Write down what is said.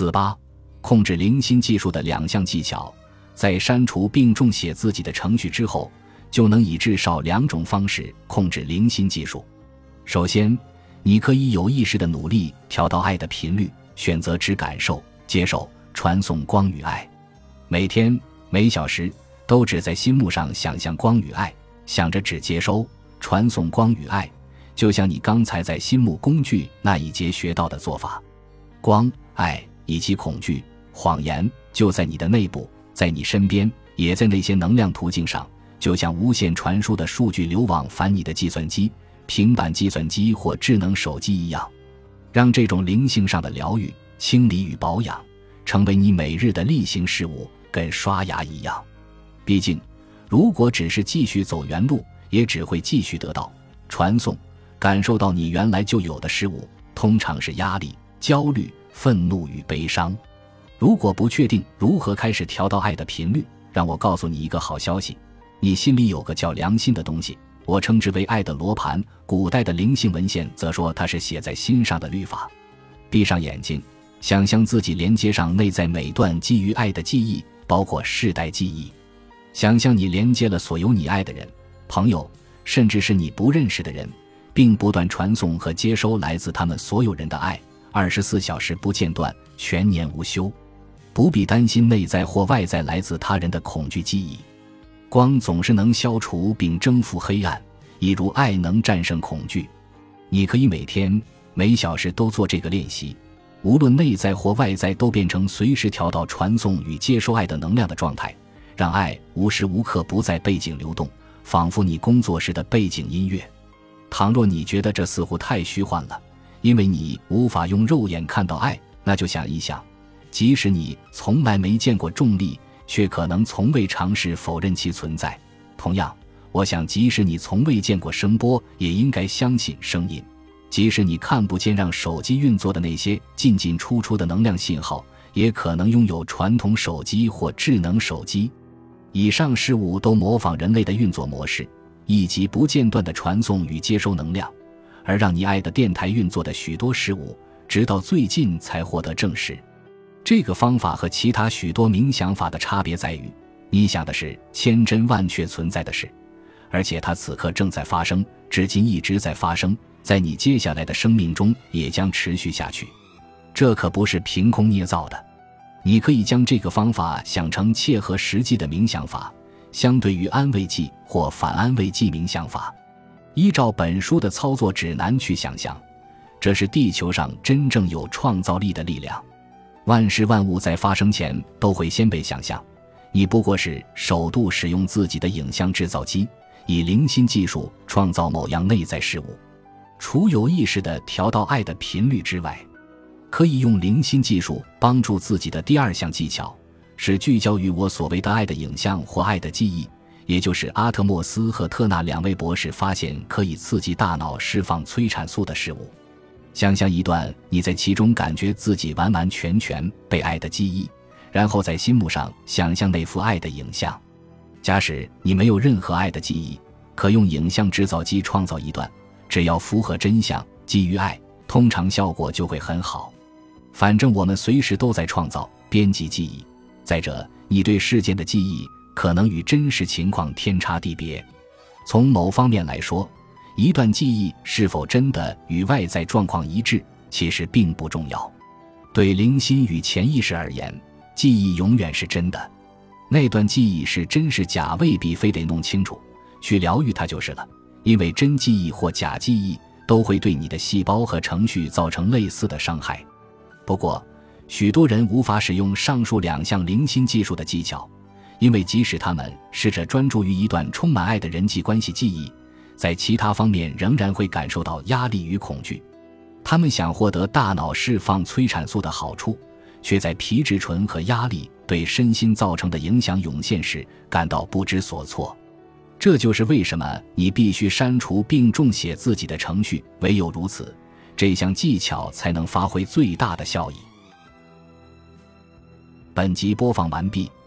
四八，控制零星技术的两项技巧，在删除并重写自己的程序之后，就能以至少两种方式控制零星技术。首先，你可以有意识的努力调到爱的频率，选择只感受、接受、传送光与爱，每天每小时都只在心目上想象光与爱，想着只接收、传送光与爱，就像你刚才在心目工具那一节学到的做法。光、爱以及恐惧、谎言就在你的内部，在你身边，也在那些能量途径上，就像无线传输的数据流往返你的计算机、平板计算机或智能手机一样。让这种灵性上的疗愈、清理与保养，成为你每日的例行事务，跟刷牙一样。毕竟，如果只是继续走原路，也只会继续得到传送、感受到你原来就有的事物，通常是压力。焦虑、愤怒与悲伤。如果不确定如何开始调到爱的频率，让我告诉你一个好消息：你心里有个叫良心的东西，我称之为爱的罗盘。古代的灵性文献则说它是写在心上的律法。闭上眼睛，想象自己连接上内在每段基于爱的记忆，包括世代记忆。想象你连接了所有你爱的人、朋友，甚至是你不认识的人，并不断传送和接收来自他们所有人的爱。二十四小时不间断，全年无休，不必担心内在或外在来自他人的恐惧记忆。光总是能消除并征服黑暗，一如爱能战胜恐惧。你可以每天每小时都做这个练习，无论内在或外在，都变成随时调到传送与接收爱的能量的状态，让爱无时无刻不在背景流动，仿佛你工作时的背景音乐。倘若你觉得这似乎太虚幻了，因为你无法用肉眼看到爱，那就想一想，即使你从来没见过重力，却可能从未尝试否认其存在。同样，我想，即使你从未见过声波，也应该相信声音。即使你看不见让手机运作的那些进进出出的能量信号，也可能拥有传统手机或智能手机。以上事物都模仿人类的运作模式，以及不间断的传送与接收能量。而让你爱的电台运作的许多事物，直到最近才获得证实。这个方法和其他许多冥想法的差别在于，你想的是千真万确存在的事，而且它此刻正在发生，至今一直在发生，在你接下来的生命中也将持续下去。这可不是凭空捏造的。你可以将这个方法想成切合实际的冥想法，相对于安慰剂或反安慰剂冥想法。依照本书的操作指南去想象，这是地球上真正有创造力的力量。万事万物在发生前都会先被想象。你不过是首度使用自己的影像制造机，以零心技术创造某样内在事物。除有意识的调到爱的频率之外，可以用零心技术帮助自己的第二项技巧是聚焦于我所谓的爱的影像或爱的记忆。也就是阿特莫斯和特纳两位博士发现可以刺激大脑释放催产素的事物。想象一段你在其中感觉自己完完全全被爱的记忆，然后在心目上想象那幅爱的影像。假使你没有任何爱的记忆，可用影像制造机创造一段，只要符合真相，基于爱，通常效果就会很好。反正我们随时都在创造、编辑记忆。再者，你对事件的记忆。可能与真实情况天差地别。从某方面来说，一段记忆是否真的与外在状况一致，其实并不重要。对灵心与潜意识而言，记忆永远是真的。那段记忆是真是假，未必非得弄清楚，去疗愈它就是了。因为真记忆或假记忆都会对你的细胞和程序造成类似的伤害。不过，许多人无法使用上述两项灵心技术的技巧。因为即使他们试着专注于一段充满爱的人际关系记忆，在其他方面仍然会感受到压力与恐惧。他们想获得大脑释放催产素的好处，却在皮质醇和压力对身心造成的影响涌现时感到不知所措。这就是为什么你必须删除并重写自己的程序，唯有如此，这项技巧才能发挥最大的效益。本集播放完毕。